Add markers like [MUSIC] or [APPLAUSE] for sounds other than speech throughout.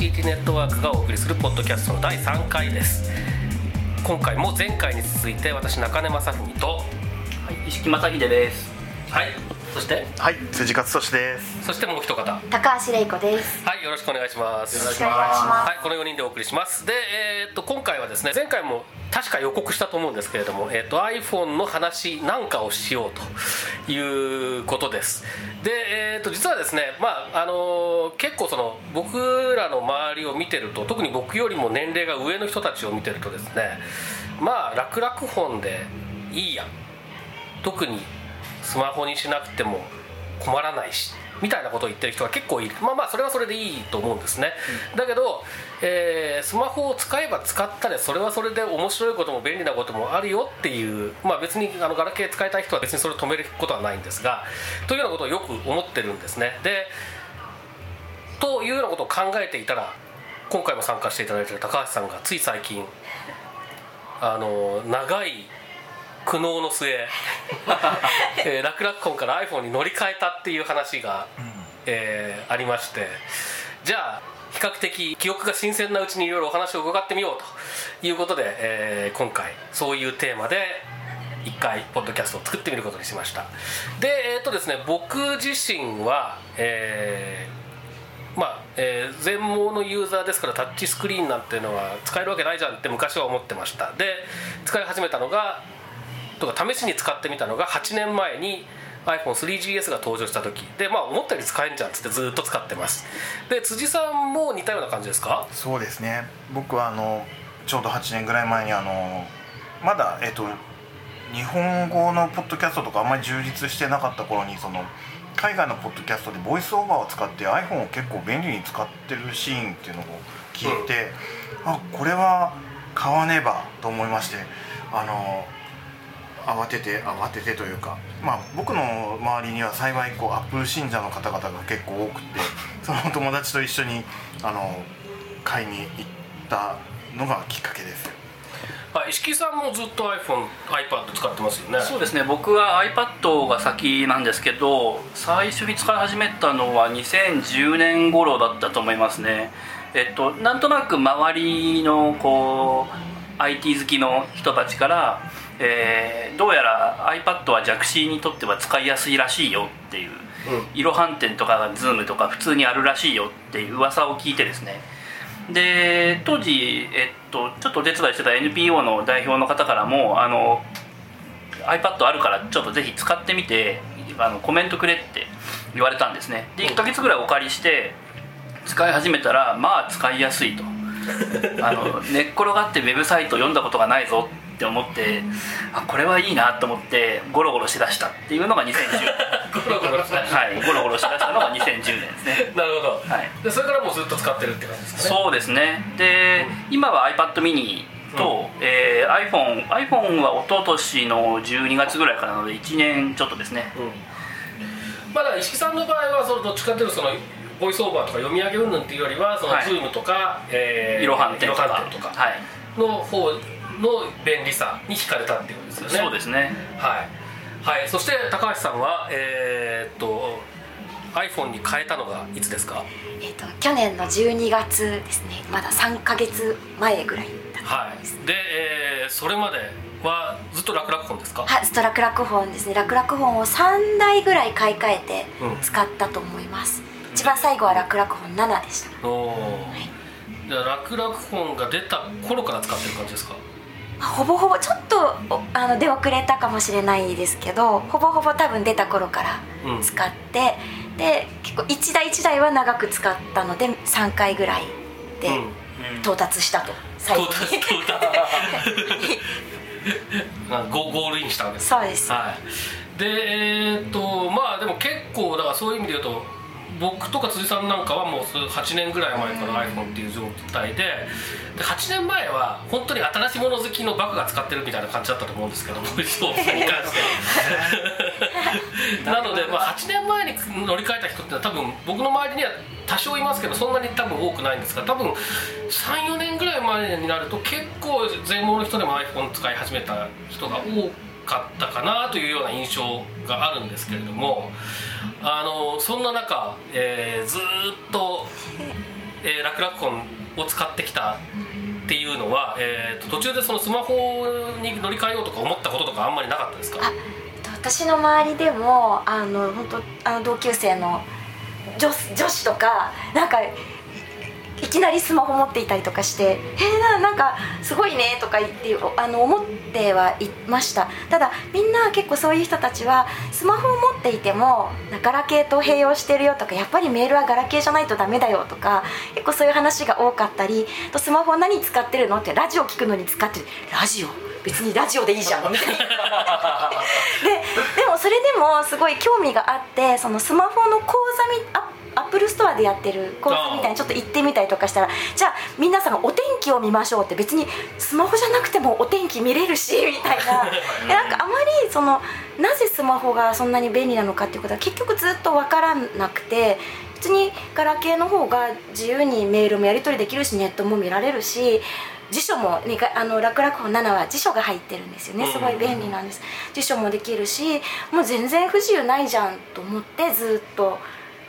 障害者 ICT ネットワークがお送りするポッドキャストの第3回です今回も前回に続いて私中根正文とはい、石木正秀です。はいそして？はい辻勝利ですそしてもう一方は高橋玲子です。いよろしくお願いしますよろしくお願いします。はいこの4人でお送りしますで、えーっと今回はですね前回も確か予告したと思うんですけれども、えーっと iPhone の話なんかをしようということです。で、えーっと実はですねまああのー結構その僕らの周りを見てると特に僕よりも年齢が上の人たちを見てるとですねまあ楽々本でいいや特にスマホにしなくても困らないしみたいなことを言ってる人が結構いる。まあまあそれはそれでいいと思うんですね、だけど、えースマホを使えば使ったでそれはそれで面白いことも便利なこともあるよっていうまあ別にあのガラケー使いたい人は別にそれを止めることはないんですがというようなことをよく思ってるんですね。でというようなことを考えていたら今回も参加していただいている高橋さんがつい最近あの長い苦悩の末、えー、楽々本から iPhone に乗り換えたっていう話が、えーありまして。じゃあ比較的記憶が新鮮なうちにいろいろお話を伺ってみようということで、えー今回そういうテーマで一回ポッドキャストを作ってみることにしました。でえっ、とですね僕自身はえーまあ、えー全盲のユーザーですからタッチスクリーンなんていうのは使えるわけないじゃんって昔は思ってました。で使い始めたのがとか試しに使ってみたのが8年前に iPhone3GS が登場した時。でまあ思ったより使えんじゃんっつってずっと使ってます。で辻さんも似たような感じですか？そうですね。僕はあのちょうど8年ぐらい前にあのまだえっと日本語のポッドキャストとかあんまり充実してなかった頃にその海外のポッドキャストでボイスオーバーを使って iPhone を結構便利に使ってるシーンっていうのを聞いて、あこれは買わねばと思いましてあの慌てて慌ててというかまあ僕の周りには幸いこうアップル信者の方々が結構多くて [LAUGHS] その友達と一緒にあの買いに行ったのがきっかけですはい石木さんもずっと iPhoneiPad 使ってますよね？そうですね。僕は iPad が先なんですけど、最初に使い始めたのは2010年頃だったと思いますね。えっとなんとなく周りのこう IT 好きの人たちから、えーどうやら iPad は弱視にとっては使いやすいらしいよっていう。色反転とかが Zoom とか普通にあるらしいよっていう噂を聞いてですね。で当時、えっと、ちょっとお手伝いしてた NPO の代表の方からもあの iPad あるからちょっとぜひ使ってみてあのコメントくれって言われたんですね。で1ヶ月ぐらいお借りして使い始めたらまあ使いやすいと。あの [LAUGHS] 寝っ転がってウェブサイト読んだことがないぞって思ってあこれはいいなと思ってゴロゴロしだしたっていうのが2010年。[LAUGHS] ゴロゴロしだした。はいゴロゴロしだしたのが2010年ですね。なるほど、はい。でそれからもうずっと使ってるって感じですかね。そうですね。で今は iPad mini と、えー iPhone, iPhone は一昨年の12月ぐらいからなので1年ちょっとですね。うん。まあだ石木さんの場合はそのどっちかっていうとそのボイスオーバーとか読み上げ云々っていうよりはそのはい。Zoom とか、えー色反転とか。色反転とかはい。の方の便利さに惹かれたっていうことですよね。そうですね。はい、はい、そして高橋さんはえーっと iPhone に変えたのがいつですか？えっ、と去年の12月ですね。まだ3ヶ月前ぐらいだったはい。で、えーそれまではずっと楽々本ですか？はい、ストラクラク本ですね。楽々本を3台ぐらい買い替えてうん。使ったと思います。一番最後は楽々本7でした。おー。じゃあ楽々本が出た頃から使ってる感じですか？ほぼほぼちょっとおあの出遅れたかもしれないですけどほぼほぼ多分出た頃からうん。使って、で結構1台1台は長く使ったので3回ぐらいでうん。到達したと最後到達に到達。なんゴゴールインしたわけですそうです。はい。でえーっとまあでも結構だからそういう意味で言うと僕とか辻さんなんかはもう8年ぐらい前から iPhone っていう状態でで8年前は本当に新しいもの好きのバカが使ってるみたいな感じだったと思うんですけど [LAUGHS] なので、まあ、8年前に乗り換えた人ってのは多分僕の周りには多少いますけどそんなに多分多くないんですが多分34年ぐらい前になると結構全盲の人でも iPhone 使い始めた人が多かったかなというような印象があるんですけれどもあのそんな中、えーずっと、えー、楽々本を使ってきたっていうのは、えー途中でそのスマホに乗り換えようとか思ったこととかあんまりなかったですか？あ私の周りでもあの本当あの同級生の女女子とかなんかいきなりスマホ持っていたりとかして「えー、ななんかすごいね」とか言ってあの思ってはいました。ただみんな結構そういう人たちはスマホを持っていてもガラケーと併用してるよとかやっぱりメールはガラケーじゃないとダメだよとか結構そういう話が多かったりとスマホ何使ってるの？ってラジオ聞くのに使ってるラジオ別にラジオでいいじゃんみたいな。[LAUGHS] ででもそれでもすごい興味があってそのスマホの講座みアアップルストアでやってる講座みたいにちょっと行ってみたりとかしたらじゃあ皆さんお天気を見ましょうって別にスマホじゃなくてもお天気見れるしみたいな。[LAUGHS] でなんかあまりそのなぜスマホがそんなに便利なのかっていうことは結局ずっと分からなくて別にガラケーの方が自由にメールもやり取りできるしネットも見られるし辞書も、ね、があの楽々本7は辞書が入ってるんですよね。すごい便利なんです。辞書もできるしもう全然不自由ないじゃんと思ってずっと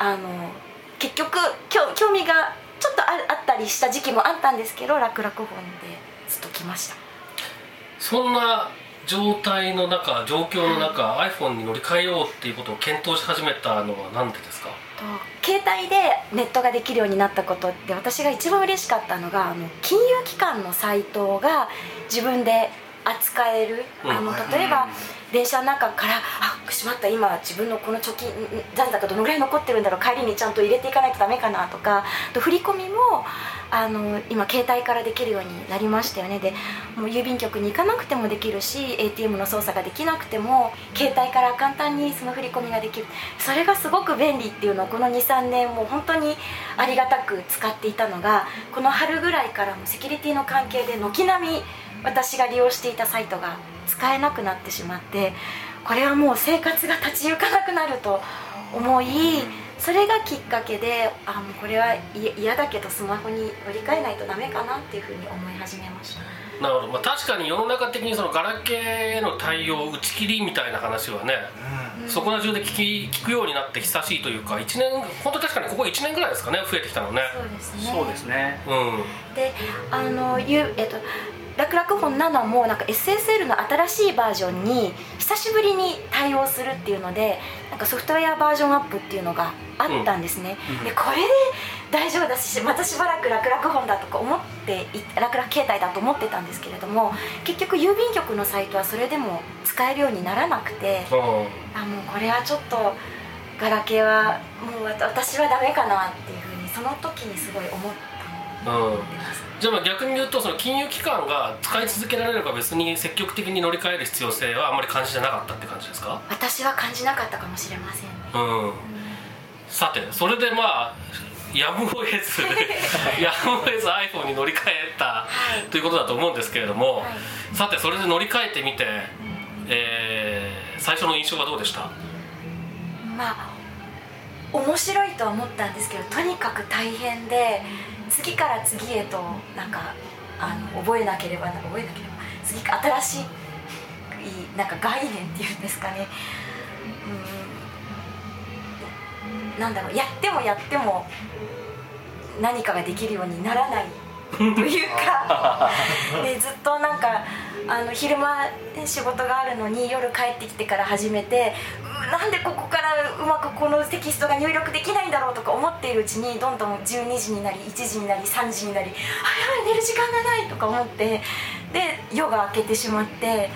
あの結局興興味がちょっとああったりした時期もあったんですけど楽々本でずっと来ました。そんな状態の中状況の中、iPhone に乗り換えようっていうことを検討し始めたのは何でですか？と携帯でネットができるようになったことで私が一番嬉しかったのがあの金融機関のサイトが自分で扱える、うん。あの例えば電車の中から「あしまった今自分のこの貯金ん残高どのぐらい残ってるんだろう帰りにちゃんと入れていかないとダメかな」とかあと振り込みもあの今携帯からできるようになりましたよね。でもう郵便局に行かなくてもできるし ATM の操作ができなくても携帯から簡単にその振り込みができる。それがすごく便利っていうのをこの23年もう本当にありがたく使っていたのがこの春ぐらいからもセキュリティの関係で軒並み私が利用していたサイトが使えなくなってしまってこれはもう生活が立ち行かなくなると思いそれがきっかけであもうこれはい嫌だけどスマホに乗り換えないとダメかなっていうふうに思い始めました。なるほど、まあ、確かに世の中的にそのガラケーへの対応打ち切りみたいな話はね、そこら中で聞き聞くようになって久しいというか1年本当確かにここ1年ぐらいですかね増えてきたのね。そうですね。そうですね。うん。であのゆえっと楽々本7もなんか SSL の新しいバージョンに久しぶりに対応するっていうのでなんかソフトウェアバージョンアップっていうのがあったんですね、でこれで大丈夫だしまたしばらく楽々本だとか思ってい楽々携帯だと思ってたんですけれども結局郵便局のサイトはそれでも使えるようにならなくてうんあもうこれはちょっとガラケーはもうわ私はダメかなっていうふうにその時にすごい思ったのをうんじゃあまあ逆に言うとその金融機関が使い続けられれば別に積極的に乗り換える必要性はあんまり感じてなかったって感じですか？私は感じなかったかもしれませんね。うん。さてそれでまあやむを得ずやむを得ず iPhone に乗り換えたはい。ということだと思うんですけれども、はい。さてそれで乗り換えてみて、えー最初の印象はどうでした？まあ面白いとは思ったんですけどとにかく大変で次から次へとなんかあの覚えなければな覚えなければ次新しいなんか概念っていうんですかね。うん。なんだろう。やってもやっても何かができるようにならない。というかでずっとなんかあの昼間仕事があるのに夜帰ってきてから始めてなんでここからうまくこのテキストが入力できないんだろうとか思っているうちにどんどん12時になり1時になり3時になりあやばい寝る時間がないとか思ってで夜が明けてしまって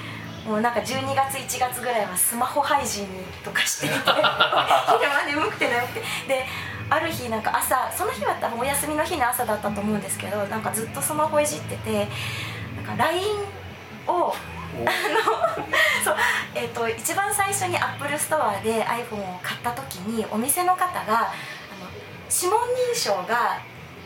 もうなんか12月1月ぐらいはスマホ配信とかしていて [LAUGHS] 昼間眠くて眠くて。である日なんか朝その日はお休みの日の朝だったと思うんですけどなんかずっとスマホいじっててなんか LINE を [LAUGHS] そうえっ、と一番最初に Apple Store で iPhone を買った時にお店の方があの指紋認証が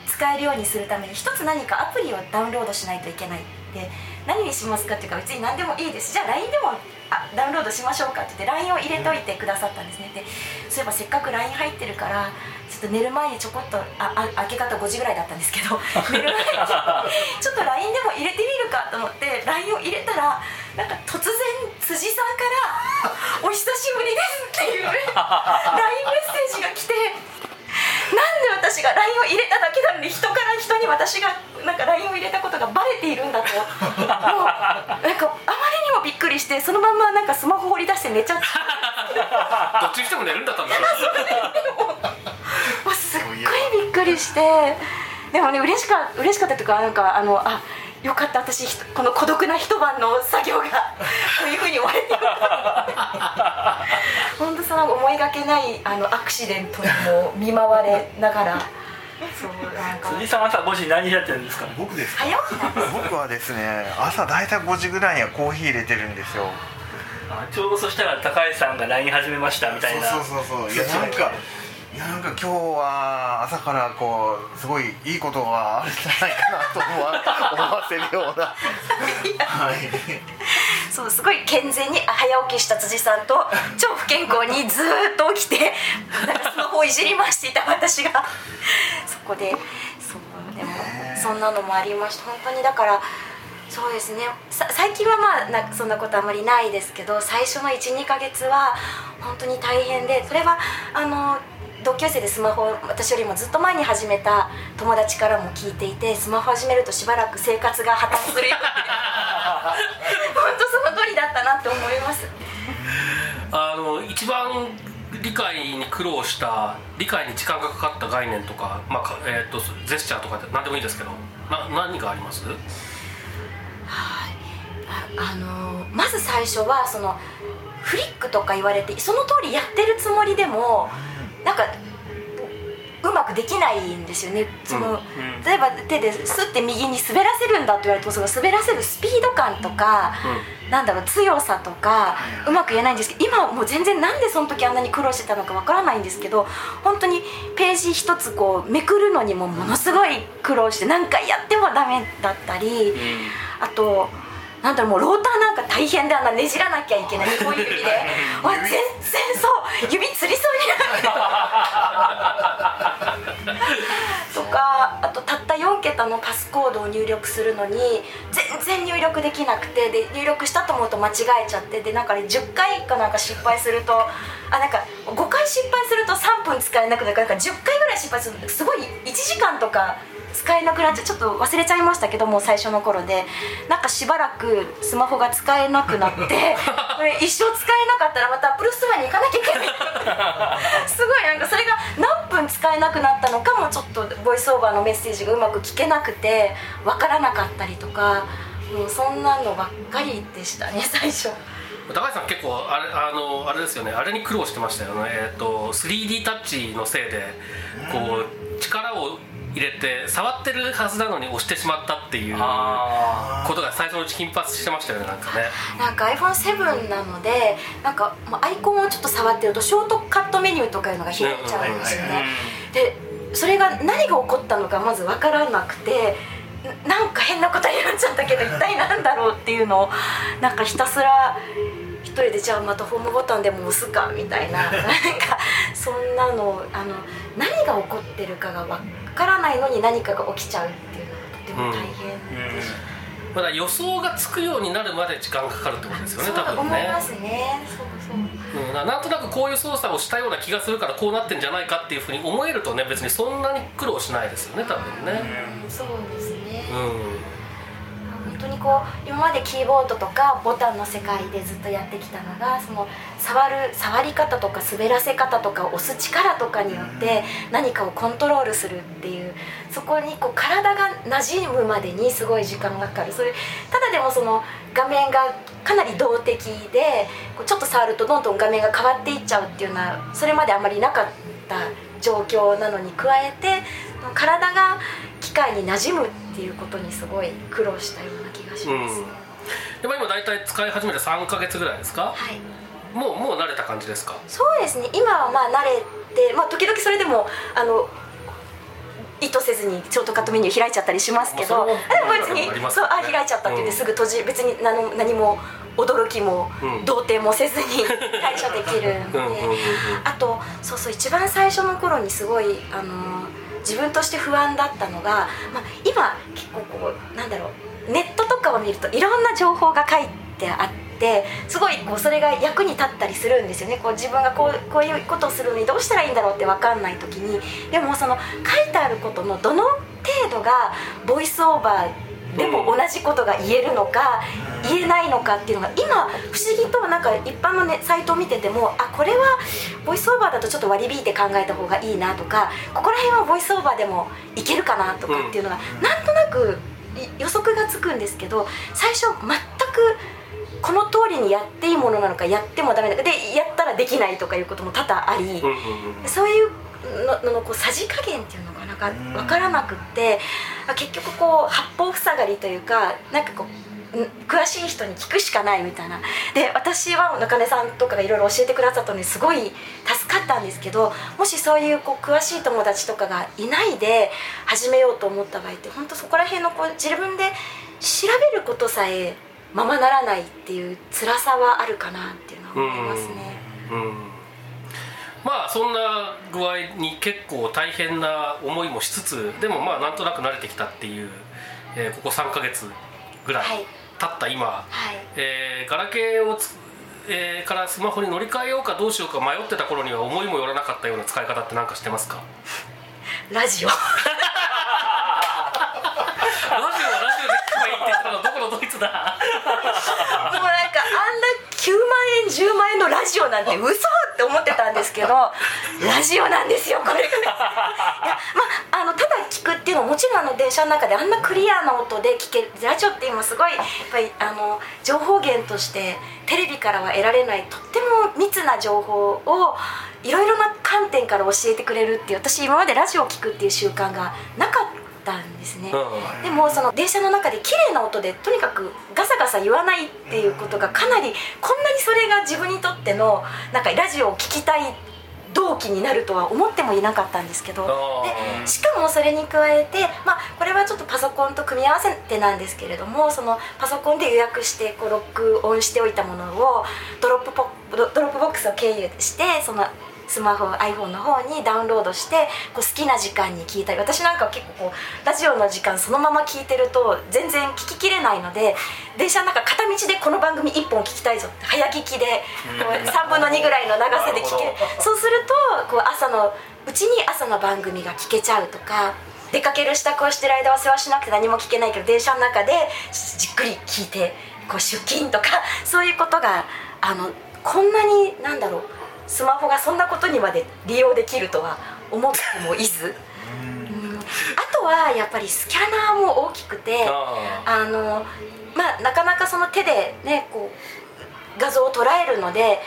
使えるようにするために一つ何かアプリをダウンロードしないといけないって何にしますかっていうか別に何でもいいです。じゃあ LINE でもあダウンロードしましょうかって言って LINE を入れといてくださったんですね。でそういえばせっかく LINE 入ってるからちょっと寝る前にちょこっとああ明け方5時ぐらいだったんですけど [LAUGHS] 寝る前にちょっと LINE でも入れてみるかと思って LINE を入れたらなんか突然辻さんから「お久しぶりです」っていう LINE メッセージが来てなんで私が LINE を入れただけなのに人から人に私がなんか LINE を入れたことがバレているんだと。もうなんかあまりにもびっくりしてそのまんまなんかスマホ放り出して寝ちゃって [LAUGHS] どっちにしても寝るんだったんです。よもうすっごいびっくりして。でもね嬉しか嬉しかったとかなんかあのあよかった。私この孤独な一晩の作業がこういうふうに終われて本当その思いがけないあのアクシデントにも見舞われながらそうなんか。辻さん朝5時に何やってるんですか僕ですか？僕はですね朝大体5時ぐらいにはコーヒー入れてるんですよ。あちょうどそしたら高橋さんが LINE 始めましたみたいな。そうそう。そうそう。いやなんかいやなんか今日は朝からこうすごいいいことがあるんじゃないかなと思わ思わせるような。はいそうすごい健全に早起きした辻さんと [LAUGHS] 超不健康にずーっと起きてスマホをいじりましていた私が。[LAUGHS] そこでそうでもそんなのもありました。本当にだからそうですね。さ最近はまあなそんなことあまりないですけど最初の12ヶ月は本当に大変でそれはあの同級生でスマホを私よりもずっと前に始めた友達からも聞いていてスマホ始めるとしばらく生活が破綻するようで [LAUGHS] 本当その通りだったなって思います。あの一番理解に苦労した理解に時間がかかった概念とか、まあかえー、とジェスチャーとかで何でもいいですけどな何があります？はい。ああのまず最初はそのフリックとか言われてその通りやってるつもりでもなんかうまくできないんですよね。その、うん例えば手ですって右に滑らせるんだって言われてもその滑らせるスピード感とか、なんだろう強さとかうまく言えないんですけど今はもう全然なんでその時あんなに苦労してたのかわからないんですけど本当にページ一つこうめくるのにもものすごい苦労して何回やってもダメだったり、あとなんだろうもうローターなんか大変であんなねじらなきゃいけない2本指で。わ全然そう。指つりそうになる。[LAUGHS] とかあとたった4桁のパスコードを入力するのに全然入力できなくてで入力したと思うと間違えちゃってでなんかね10回かなんか失敗するとあなんか5回失敗すると3分使えなくなるからなんか10回ぐらい失敗するとすごい1時間とか使えなくなっちゃう。ちょっと忘れちゃいましたけどもう最初の頃で。なんかしばらくスマホが使えなくなって [LAUGHS] これ一生使えなかったらまた Apple Store に行かなきゃいけない。[LAUGHS] すごいなんかそれが何分使えなくなったのかもちょっと VoiceOver のメッセージがうまく聞けなくて分からなかったりとか。もうそんなのばっかりでしたね [LAUGHS] 最初。高橋さん結構あれあのあれですよね。あれに苦労してましたよね。えっ、と 3D タッチのせいでこう力を入れて触ってるはずなのに押してしまったっていうあことが最初のうち頻発してましたよねなんかね。なんか iPhone7 なのでなんかもうアイコンをちょっと触ってるとショートカットメニューとかいうのが開いちゃうんですようんねでそれが何が起こったのかまず分からなくてななんか変なことになっちゃったけど一体何だろうっていうのをなんかひたすら一人でじゃあまたホームボタンでも押すかみたいななんかそんなのあの何が起こってるかが分からないのに何かが起きちゃうっていうのがとても大変でした。まだ予想がつくようになるまで時間がかかるってことですよね多分ね。思いますね。そうそう。うん、ななんとなくこういう操作をしたような気がするからこうなってんじゃないかっていうふうに思えるとね別にそんなに苦労しないですよね多分ね。そうですね、うん。本当にこう今までキーボードとかボタンの世界でずっとやってきたのがその触る触り方とか滑らせ方とか押す力とかによって何かをコントロールするっていうそこにこう体が馴染むまでにすごい時間がかかる。それただでもその画面がかなり動的でこうちょっと触るとどんどん画面が変わっていっちゃうっていうのはそれまであまりなかった状況なのに加えて体が機械に馴染むっていうことにすごい苦労したような気がします。うん。でも今大体体使い始めて3か月ぐらいですか？はい。もうもう慣れた感じですか？そうですね。今はまあ慣れて、まあ、時々それでもあの意図せずにショートカットメニュー開いちゃったりしますけど、まあ別にそうあ開いちゃったって言ってうん。すぐ閉じ別に何も何も驚きもうん。動転もせずに [LAUGHS] 対処できるので。うんうんうんうん。あとそうそう一番最初の頃にすごいあの自分として不安だったのが、まあ、今結構こうなんだろうネットとかを見るといろんな情報が書いてあってすごいこうそれが役に立ったりするんですよね。こう自分がこうこういうことをするのにどうしたらいいんだろうって分かんない時に。でもその書いてあることのどの程度がボイスオーバーでも同じことが言えるのか言えないのかっていうのが今不思議となんか一般の、ね、サイトを見ててもあこれはボイスオーバーだとちょっと割り引いて考えた方がいいなとかここら辺はボイスオーバーでもいけるかなとかっていうのが、なんとなくい予測がつくんですけど最初全くこの通りにやっていいものなのかやってもダメなのかでやったらできないとかいうことも多々あり。そういうのののこうさじ加減っていうのがか分からなくって結局こう八方塞がりというかなんかこう詳しい人に聞くしかないみたいな。で私は中根さんとかがいろいろ教えてくださったのにすごい助かったんですけどもしそういうこう詳しい友達とかがいないで始めようと思った場合って本当そこら辺のこう自分で調べることさえままならないっていう辛さはあるかなっていうのは思いますね。うん。まあそんな具合に結構大変な思いもしつつでもまあなんとなく慣れてきたっていう、えーここ3ヶ月ぐらいはい。経った今、はい。えーガラケーをつ、えーからスマホに乗り換えようかどうしようか迷ってた頃には思いもよらなかったような使い方って何かしてますか？[LAUGHS] ラジオ。ラジオはラジオで聞けばいいって言ったのどこのドイツだ？[LAUGHS] もうなんかあんな9万円10万円のラジオなんて嘘って思ってたんですけど [LAUGHS] ラジオなんですよこれ。が [LAUGHS] いやまああのただ聞くっていうのももちろんあの電車の中であんなクリアな音で聞けるラジオって今すごいやっぱりあの情報源としてテレビからは得られないとっても密な情報をいろいろな観点から教えてくれるっていう私今までラジオを聞くっていう習慣がなかったんですね。うん。でもその電車の中で綺麗な音でとにかくガサガサ言わないっていうことがかなりこんなにそれが自分にとってのなんかラジオを聴きたい動機になるとは思ってもいなかったんですけど。でしかもそれに加えて、まあ、これはちょっとパソコンと組み合わせてなんですけれどもそのパソコンで予約してこう録音しておいたものをドロップポド Dropbox を経由してそのスマホ iPhone の方にダウンロードしてこう好きな時間に聞いたり私なんかは結構こうラジオの時間そのまま聞いてると全然聞ききれないので電車の中片道でこの番組1本聞きたいぞって早聞きでこう3分の2ぐらいの長さで聞ける。そうするとこう朝のうちに朝の番組が聞けちゃうとか出かける支度をしてる間は忙しなくて何も聞けないけど電車の中でじっくり聞いてこう出勤とかそういうことがあのこんなになんだろうスマホがそんなことにまで利用できるとは思ってもいず、うんあとはやっぱりスキャナーも大きくてああのまあなかなかその手でねこう画像を捉えるので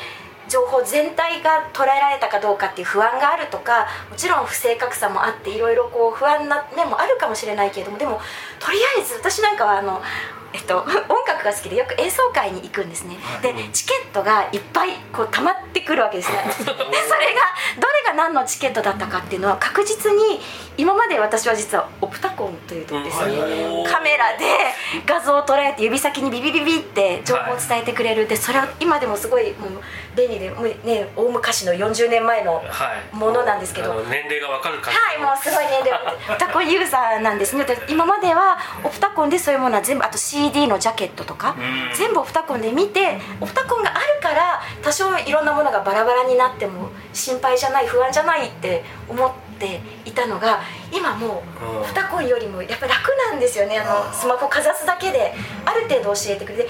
情報全体が捉えられたかどうかっていう不安があるとかもちろん不正確さもあっていろいろこう不安な面もあるかもしれないけれどもでもとりあえず私なんかはあの。えっと、音楽が好きでよく演奏会に行くんですね。でチケットがいっぱいこう溜まってくるわけですね。で [LAUGHS] それがどれが何のチケットだったかっていうのは確実に今まで私は実はオプタコンというとこですね、うんカメラで画像を捉えて指先にビビビビって情報を伝えてくれる。でそれは今でもすごいもう便利でもうね大昔の40年前のものなんですけど。あの年齢がわかる感じはいもうすごい年齢。オプタコンユーザーなんですね。で今まではオプタコンでそういうものは全部あと CD のジャケットとか全部オプタコンで見てオプタコンがあるから多少いろんなものがバラバラになっても心配じゃない不安じゃないって思っていたのが今もうん。うオプタコンよりもやっぱ楽なんですよね。あのスマホかざすだけである程度教えてくれて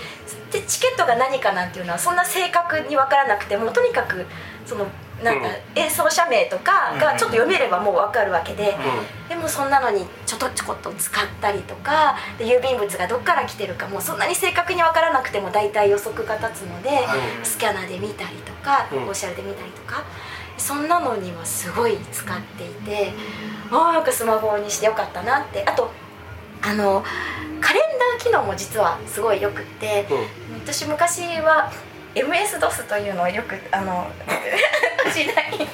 でチケットが何かなんていうのはそんな正確に分からなくてもとにかくそのなんかうん。演奏者名とかがちょっと読めればもう分かるわけで、うでもそんなのにちょっとちょこっと使ったりとかで郵便物がどっから来てるかもうそんなに正確に分からなくても大体予測が立つので、うんスキャナーで見たりとか、うん。オフィシャルで見たりとかそんなのにはすごい使っていてああなんかスマホにしてよかったなって。あとあのカレンダー機能も実はすごいよくって、私昔は MS-DOS というのをよくあの時代に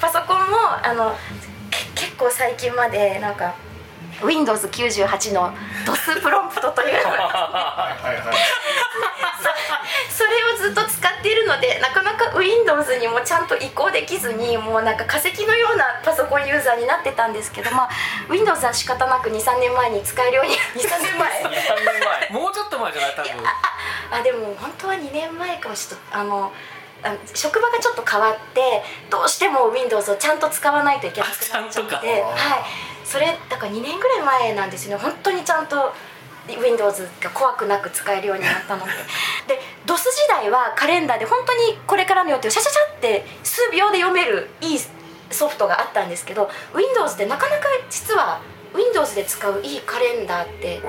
パソコンもあのけ結構最近までなんか Windows98 の DOS プロンプトという。の [LAUGHS] がはいはい。[LAUGHS] それをずっと使っているのでなかなか Windows にもちゃんと移行できずにもうなんか化石のようなパソコンユーザーになってたんですけど、まあ、Windows は仕方なく23年前に使えるように23年前。3年前。[LAUGHS] もうちょっと前じゃない？多分。あでも本当は2年前かもちょっとあのあ職場がちょっと変わってどうしても Windows をちゃんと使わないといけなくなっちゃって。はい。それだから2年ぐらい前なんですよね。本当にちゃんと Windows が怖くなく使えるようになったの [LAUGHS] でで DOS 時代はカレンダーで本当にこれからの予定をシャシャシャって数秒で読めるいいソフトがあったんですけど Windows ってなかなか実は Windows で使ういいカレンダーって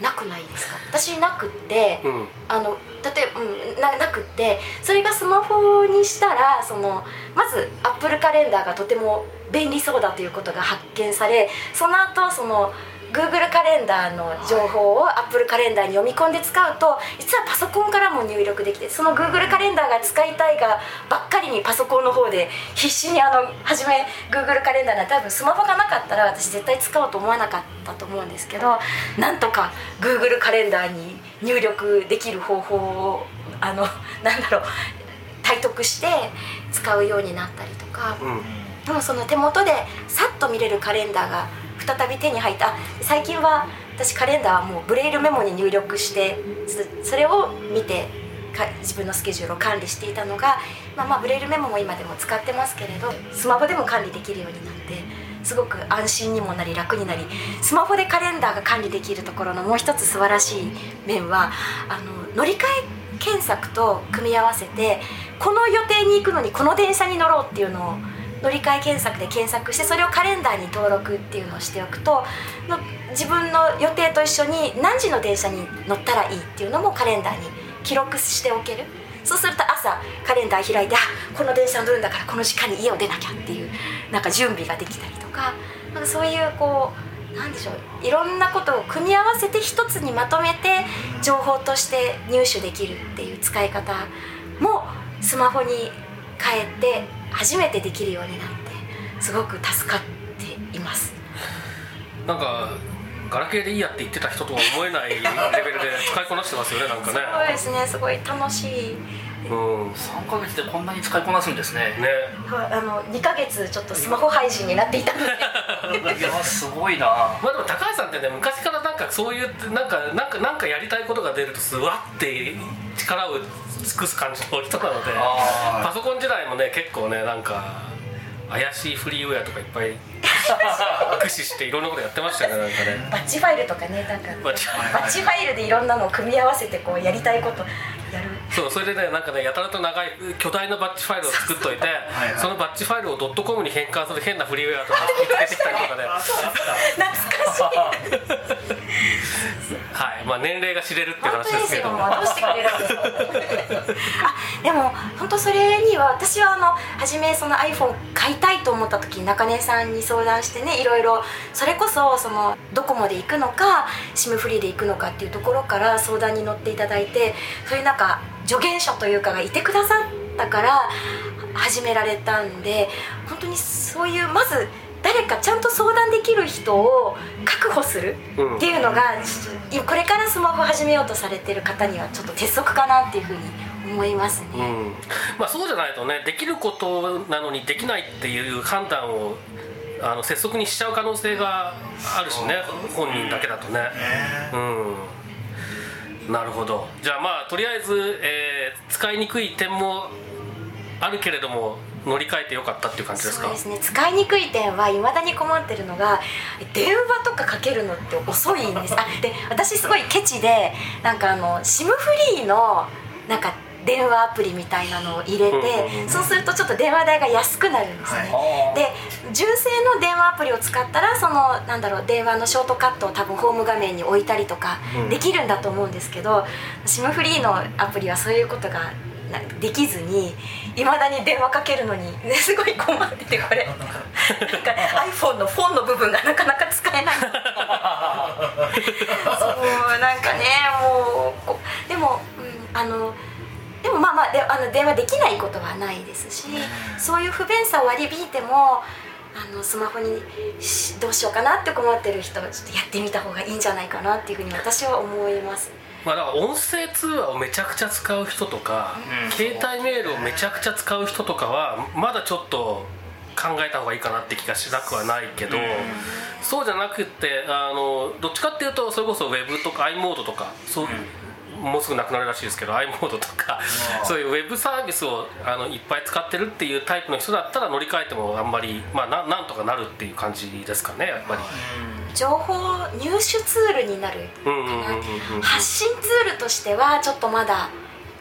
なくないですか？私なくって、うん。あの例えば、うん、ななくってそれがスマホにしたらそのまず Apple カレンダーがとても便利そうだということが発見されその後その Google カレンダーの情報を Apple カレンダーに読み込んで使うと実はパソコンからも入力できてその Google カレンダーが使いたいがばっかりにパソコンの方で必死にあの初め Google カレンダーなんて多分スマホがなかったら私絶対使おうと思わなかったと思うんですけどなんとか Google カレンダーに入力できる方法をあの [LAUGHS] なんだろう体得して使うようになったりとか。うんでもその手元でさっと見れるカレンダーが再び手に入った。最近は私カレンダーはもうブレイルメモに入力してそれを見て自分のスケジュールを管理していたのが、まあ、まあブレイルメモも今でも使ってますけれどスマホでも管理できるようになってすごく安心にもなり楽になりスマホでカレンダーが管理できるところのもう一つ素晴らしい面はあの乗り換え検索と組み合わせてこの予定に行くのにこの電車に乗ろうっていうのを乗り換え検索で検索してそれをカレンダーに登録っていうのをしておくと自分の予定と一緒に何時の電車に乗ったらいいっていうのもカレンダーに記録しておける。そうすると朝カレンダー開いてあこの電車乗るんだからこの時間に家を出なきゃっていうなんか準備ができたりとか。なんかそういうこうなんでしょういろんなことを組み合わせて一つにまとめて情報として入手できるっていう使い方もスマホに変えて初めてできるようになってすごく助かっています。なんかガラケーでいいやって言ってた人とは思えないレベルで使いこなしてますよねなんかね。そうですねすごい楽しいうん。ね3ヶ月でこんなに使いこなすんですね。はいあの2ヶ月ちょっとスマホ配信になっていたので。いやすごいな。まあでも高橋さんってね昔からなんかそういうなんかなんかなんかやりたいことが出るとすわって力を尽くす感じの人なのであパソコン時代もね結構ねなんか怪しいフリーウェアとかいっぱい [LAUGHS] 駆使していろんなことやってましたよねなんかね。バッチファイルとかねなんかバッチバッチファイルでいろんなのを組み合わせてこうやりたいことそうそれでねなんかねやたらと長い巨大なバッチファイルを作っといていはい。そのバッチファイルをドットコムに変換する変なフリーウェアとか見つけてきたりとかね懐かしい [LAUGHS] はいまあ年齢が知れるって話でけど。当ですすよもうどうしてくれるですかあでも本当それには私はあの初めその iPhone 買いたいと思った時中根さんに相談してねいろいろそれこそそのドコモで行くのか SIM フリーで行くのかっていうところから相談に乗っていただいてそういうなんか助言者というかがいてくださったから始められたんで本当にそういうまず誰かちゃんと相談できる人を確保するうん。っていうのが、これからスマホ始めようとされてる方にはちょっと鉄則かなっていうふうに思いますね、うん。まあ、そうじゃないとねできることなのにできないっていう判断をあの拙速にしちゃう可能性があるしね本人だけだとね。うん。なるほど。じゃあまあとりあえず、えー使いにくい点もあるけれども乗り換えてよかったっていう感じですか？そうですね。使いにくい点はいまだに困ってるのが電話とかかけるのって遅いんです。あで私すごいケチでなんかあの SIM フリーのなんか電話アプリみたいなのを入れて、うんうんうんそうするとちょっと電話代が安くなるんですね、はで純正の電話アプリを使ったらそのなんだろう電話のショートカットを多分ホーム画面に置いたりとかうん。できるんだと思うんですけど、SIM フリーのアプリはそういうことがなできずにいまだに電話かけるのに、ね、[LAUGHS] すごい困っててこれ。[LAUGHS] なんか iPhone のフォンの部分がなかなか使えない。[LAUGHS] そうなんかねもうでも、うん、あのでもまあまあであの電話できないことはないですしそういう不便さを割り引いてもあのスマホにしどうしようかなって思ってる人はちょっとやってみた方がいいんじゃないかなっていうふうに私は思います。まあ、だから音声通話をめちゃくちゃ使う人とか、うん。携帯メールをめちゃくちゃ使う人とかはまだちょっと考えた方がいいかなって気がしなくはないけど、そうじゃなくってあのどっちかっていうとそれこそ Web とか i モードとかそう、もうすぐなくなるらしいですけど i モードとかそういうウェブサービスをあのいっぱい使ってるっていうタイプの人だったら乗り換えてもあんまり、まあ、ななんとかなるっていう感じですかねやっぱり。情報入手ツールになる。発信ツールとしてはちょっとまだ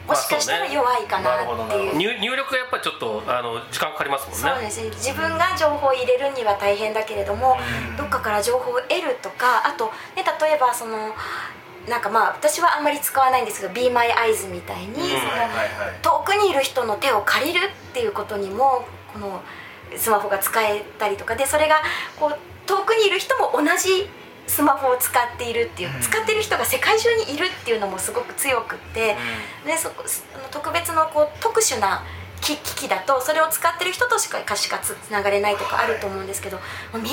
もしかしたら弱いかなっていう。入入力がやっぱりちょっとあの時間かかりますもんね。そうですね。自分が情報を入れるには大変だけれども、どっかから情報を得るとかあと、ね、例えばそのなんかまあ私はあんまり使わないんですけど「Be My Eyes」みたいに、遠くにいる人の手を借りるっていうことにもこのスマホが使えたりとかでそれがこう遠くにいる人も同じスマホを使っているっていう、使っている人が世界中にいるっていうのもすごく強くって、でそこ特別のこう特殊な機機器だとそれを使ってる人としかしかつつながれないとかあると思うんですけど、みんな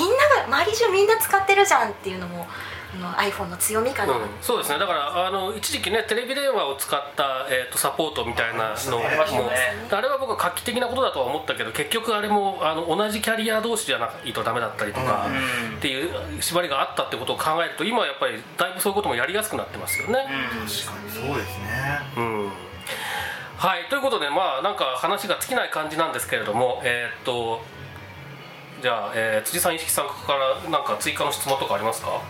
が周り中みんな使ってるじゃんっていうのもあの iPhone の強みかな、うん、そうですね。だからあの一時期ねテレビ電話を使った、えー、とサポートみたいなのありましたもねあれは僕は画期的なことだとは思ったけど結局あれもあの同じキャリア同士じゃないとダメだったりとか、うんっていう縛りがあったってことを考えると今はやっぱりだいぶそういうこともやりやすくなってますよね。確かにそうですね。うん。はい。ということでまあなんか話が尽きない感じなんですけれどもえーっとじゃあ、えー辻さん石木さんからなんか追加の質問とかありますか？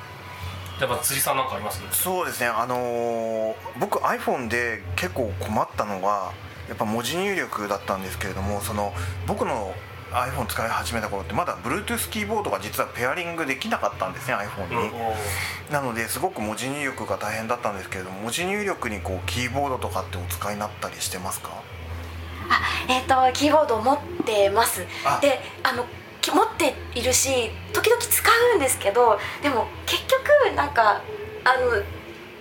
やっぱ辻さんなんかあります？そうですね。あのー僕 iPhone で結構困ったのがやっぱ文字入力だったんですけれどもその僕の iPhone 使い始めた頃ってまだ Bluetooth キーボードが実はペアリングできなかったんですね iPhone に、なのですごく文字入力が大変だったんですけれども文字入力にこうキーボードとかってお使いになったりしてますか？あえっ、とキーボードを持ってます。あ。であのき持っているし時々使うんですけどでも結局なんかあの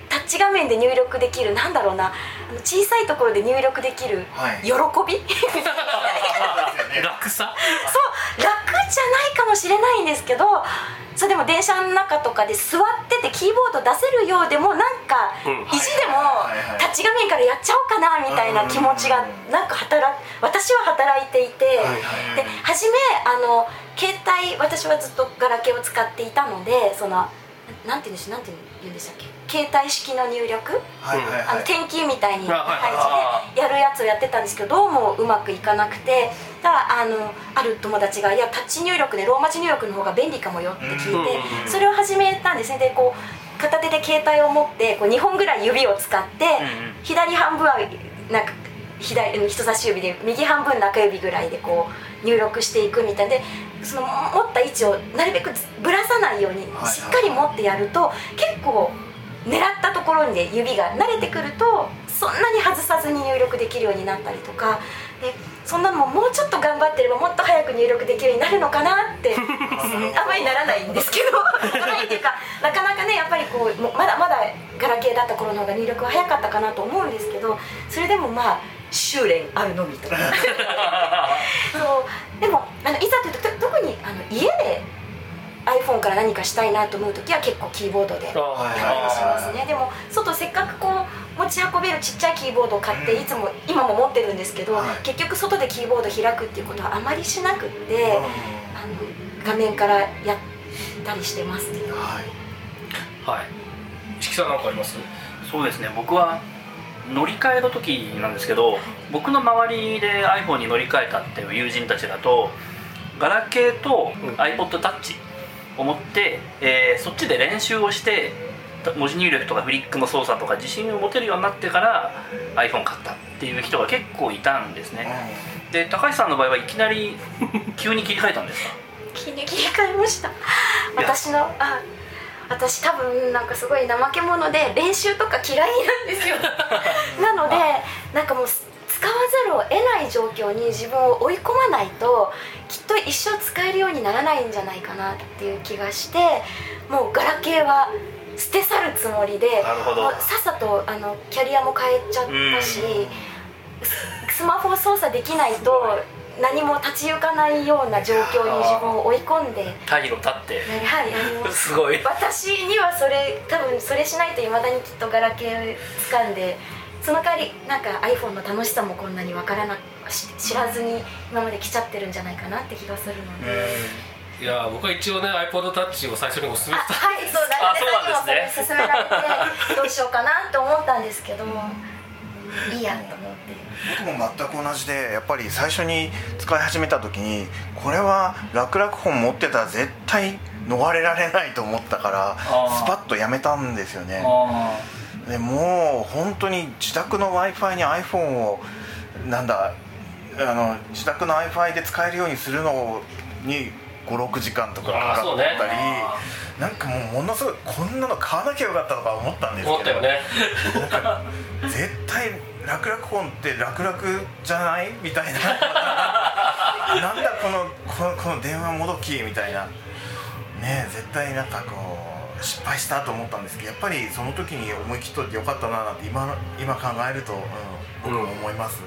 タッチ画面で入力できるなんだろうなあの小さいところで入力できるはい。喜び、[LAUGHS] 楽さ？そう楽じゃないかもしれないんですけどそうでも電車の中とかで座っててキーボード出せるようでもなんかうん。意地でもタッチ画面からやっちゃおうかなみたいな気持ちがなんか働私は働いていてで初めあの携帯私はずっとガラケーを使っていたのでそのなんて言うんでしょうなんて言うんでしたっけ？携帯式の入力？はいはいあのはい天気みたいに配置でやるやつをやってたんですけどどうもうまくいかなくてただあのある友達が「いやタッチ入力でローマ字入力の方が便利かもよ」って聞いてうんそれを始めたんですね。でこう片手で携帯を持ってこう2本ぐらい指を使ってうん左半分はなんか左うん人差し指で右半分中指ぐらいでこう入力していくみたいでその持った位置をなるべくぶらさないようにはいしっかり持ってやると結構狙ったところにで指が慣れてくるとそんなに外さずに入力できるようになったりとかでそんなのももうちょっと頑張ってればもっと早く入力できるようになるのかなって [LAUGHS] あんまりならないんですけど。ならないっていうかなかなかねやっぱりこうまだまだガラケーだった頃の方が入力は早かったかなと思うんですけどそれでもまあ修練あるのみとか。[LAUGHS] そう。でもあのいざというと iPhone から何かしたいなと思う時は結構キーボードでやったありしますね。でも外せっかくこう持ち運べるちっちゃいキーボードを買っていつも今も持ってるんですけど、はい。結局外でキーボード開くっていうことはあまりしなくって、あの画面からやったりしてますはい。はい。石木さんなんかあります？そうですね。僕は乗り換えの時なんですけど僕の周りで iPhone に乗り換えたっていう友人たちだとガラケーとうん持って、えーそっちで練習をして文字入力とかフリックの操作とか自信を持てるようになってから iPhone 買ったっていう人が結構いたんですね。で高橋さんの場合はいきなり急に切り替えたんですか？[LAUGHS] 切り切り替えました。私のあ私多分なんかすごい怠け者で練習とか嫌いなんですよ。[LAUGHS] なのでなんかもう使わざるを得ない状況に自分を追い込まないときっと一生使えるようにならないんじゃないかなっていう気がしてもうガラケーは捨て去るつもりでもうさっさとあのキャリアも変えちゃったし、ススマホを操作できないと何も立ち行かないような状況に自分を追い込んで。退路立って。はい、あの [LAUGHS] すごい。私にはそれ多分それしないといまだにきっとガラケー掴んでその代わりなんか iPhone の楽しさもこんなに分からなし知らずに今まで来ちゃってるんじゃないかなって気がするので、いや僕は一応ね iPodTouch を最初にお勧めあした [LAUGHS] はいそうあだそうなんですね。勧められてどうしようかなと思ったんですけど。もいいやと思って。僕も全く同じでやっぱり最初に使い始めた時にこれは楽々本持ってたら絶対逃れられないと思ったからー。スパッとやめたんですよね。あでもう本当に自宅の w i f i に iPhone をなんだあの自宅の w i f i で使えるようにするのに56時間とかかかったり、ね。なんかもうものすごいこんなの買わなきゃよかったとか思ったんですけど思ったよね。絶対楽々本って楽々じゃないみたいな。[LAUGHS] なんだこのこのこの電話もどきみたいな。ね絶対なんかこう失敗したと思ったんですけどやっぱりその時に思い切っといてよかったななんて今の今考えると、うん、僕も思います、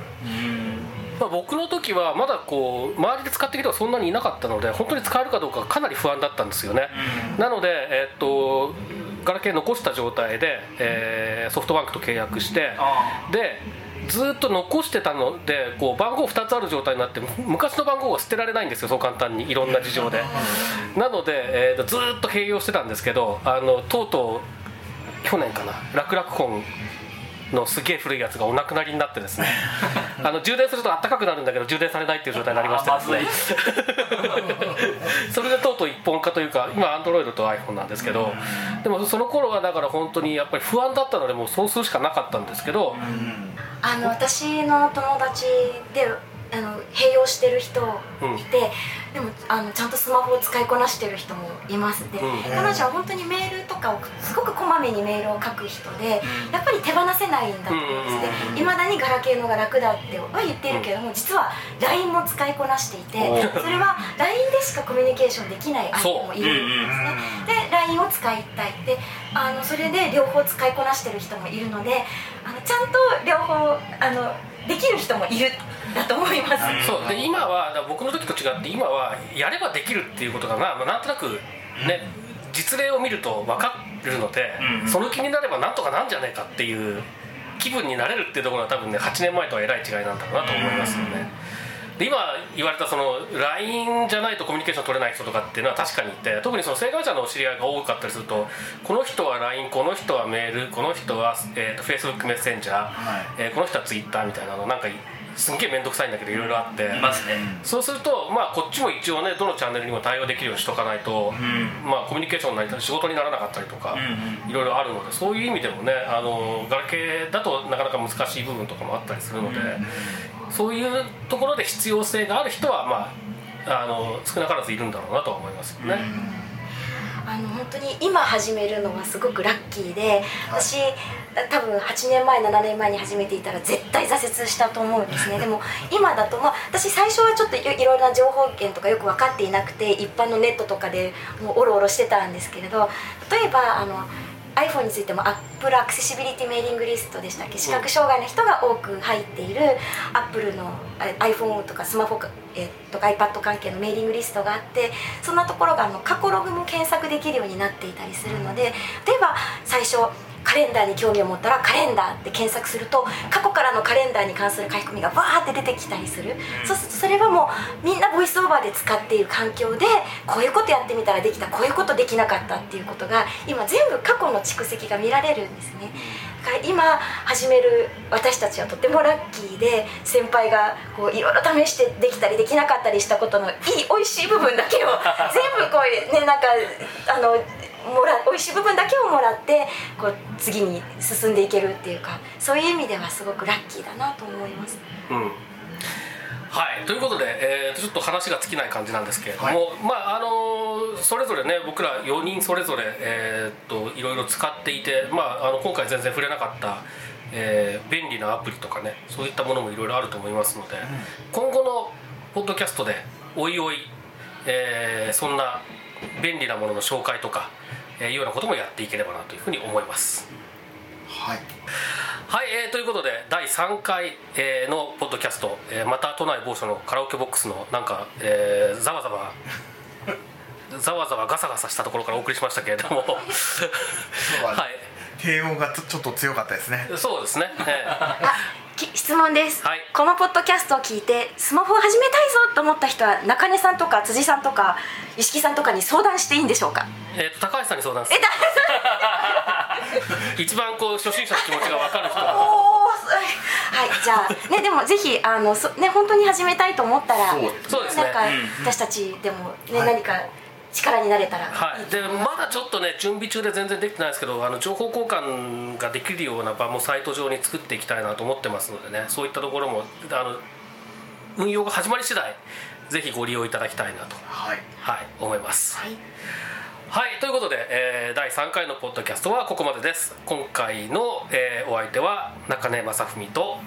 まあ、僕の時はまだこう周りで使ってる人がそんなにいなかったので本当に使えるかどうかかなり不安だったんですよね、なので、えっとガラケー残した状態で、えーソフトバンクと契約してあ。でずっと残してたのでこう番号2つある状態になって昔の番号が捨てられないんですよそう簡単に。いろんな事情で。なので、えーとずっと併用してたんですけどあのとうとう去年かな。楽々本のすげえ古いやつがお亡くなりになってですね。[LAUGHS] あの充電すると暖かくなるんだけど充電されないっていう状態になりましてですね。[LAUGHS] それでとうとう一本化というか今アンドロイドと iPhone なんですけどでもその頃はだから本当にやっぱり不安だったのでもうそうするしかなかったんですけど、あの私の友達であの併用してる人いて、でもあのちゃんとスマホを使いこなしてる人もいます。で、うん。彼女は本当にメールとかをすごくこまめにメールを書く人で、やっぱり手放せないんだと思うんですねいまだにガラケーのが楽だっては言ってるけども実は LINE も使いこなしていておそれは LINE でしかコミュニケーションできない相手もいるんですねで LINE を使いたいであのそれで両方使いこなしてる人もいるのであのちゃんと両方あのできる人もいるだと思います、そう。で今は僕の時と違って今はやればできるっていうことがまあまあなんとなくね実例を見ると分かるので、うんその気になればなんとかなんじゃないかっていう気分になれるっていうところは多分ね8年前とはえらい違いなんだろうなと思いますよね。で今言われたその LINE じゃないとコミュニケーション取れない人とかっていうのは確かにいて特にその生活者のお知り合いが多かったりするとこの人は LINE この人はメールこの人は、えー、と Facebook メッセンジャー、えーこの人は Twitter みたいなのなんかすんげえ面倒くさいんだけどいろいろあって。いますね。そうすると、まあ、こっちも一応ねどのチャンネルにも対応できるようにしとかないと、ん。まあ、コミュニケーションになり仕事にならなかったりとか、うんいろいろあるのでそういう意味でもねあのガラケーだとなかなか難しい部分とかもあったりするので、そういうところで必要性がある人は、まあ、あの少なからずいるんだろうなとは思いますよね。あの本当に今始めるのはすごくラッキーで私多分8年前7年前に始めていたら絶対挫折したと思うんですね。[LAUGHS] でも今だとまあ私最初はちょっといろいろな情報源とかよく分かっていなくて一般のネットとかでもうおろおろしてたんですけれど例えばあの iPhone についても Apple アクセシビリティメーリングリストでしたっけ？視覚障害の人が多く入っている Apple のあ iPhone とかスマホか、えーとか iPad 関係のメーリングリストがあってそんなところがあの過去ログも検索できるようになっていたりするので例えば最初カレンダーに興味を持ったらカレンダーって検索すると過去からのカレンダーに関する書き込みがバーって出てきたりする。そうするとそれはもうみんなボイスオーバーで使っている環境でこういうことやってみたらできたこういうことできなかったっていうことが今全部過去の蓄積が見られるんですね。だから今始める私たちはとてもラッキーで先輩がこういろいろ試してできたりできなかったりしたことのいい美味しい部分だけを全部こうねなんかあのもら美味しい部分だけをもらってこう次に進んでいけるっていうかそういう意味ではすごくラッキーだなと思います。うん。はい。ということで、えーとちょっと話が尽きない感じなんですけれども、まああのそれぞれね僕ら4人それぞれ、えー、といろいろ使っていて、まあ、あの今回全然触れなかった、えー便利なアプリとかねそういったものもいろいろあると思いますので、今後のポッドキャストでおいおい、えーそんな便利なものの紹介とかえーいうようなこともやっていければなというふうに思います。はい。はい、えーということで第3回、えーのポッドキャスト、えーまた都内某所のカラオケボックスのなんか、えーざわざわ [LAUGHS] ざわざわガサガサしたところからお送りしましたけれども。は低音がちょっと強かったですね。いそうですね、えー質問です、はい。このポッドキャストを聞いてスマホを始めたいぞと思った人は中根さんとか辻さんとか石木さんとかに相談していいんでしょうか？えーと高橋さんに相談する。えだ [LAUGHS] 一番こう初心者の気持ちが分かる人はおーはいじゃあねでもぜひあのそね本当に始めたいと思ったらそうですね。なんかうん。私たちでもね、はい。何か力になれたら。はい、でまだちょっとね準備中で全然できてないですけどあの情報交換ができるような場もサイト上に作っていきたいなと思ってますのでね。そういったところもあの運用が始まり次第ぜひご利用いただきたいなと、はい。はい、思います。はい。はいということで、えー第3回のポッドキャストはここまでです。今回の、えーお相手は中根正文と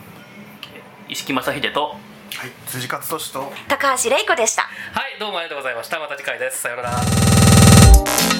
石木正秀とはい辻勝利と。高橋玲子でした。はいどうもありがとうございました。また次回です。さようなら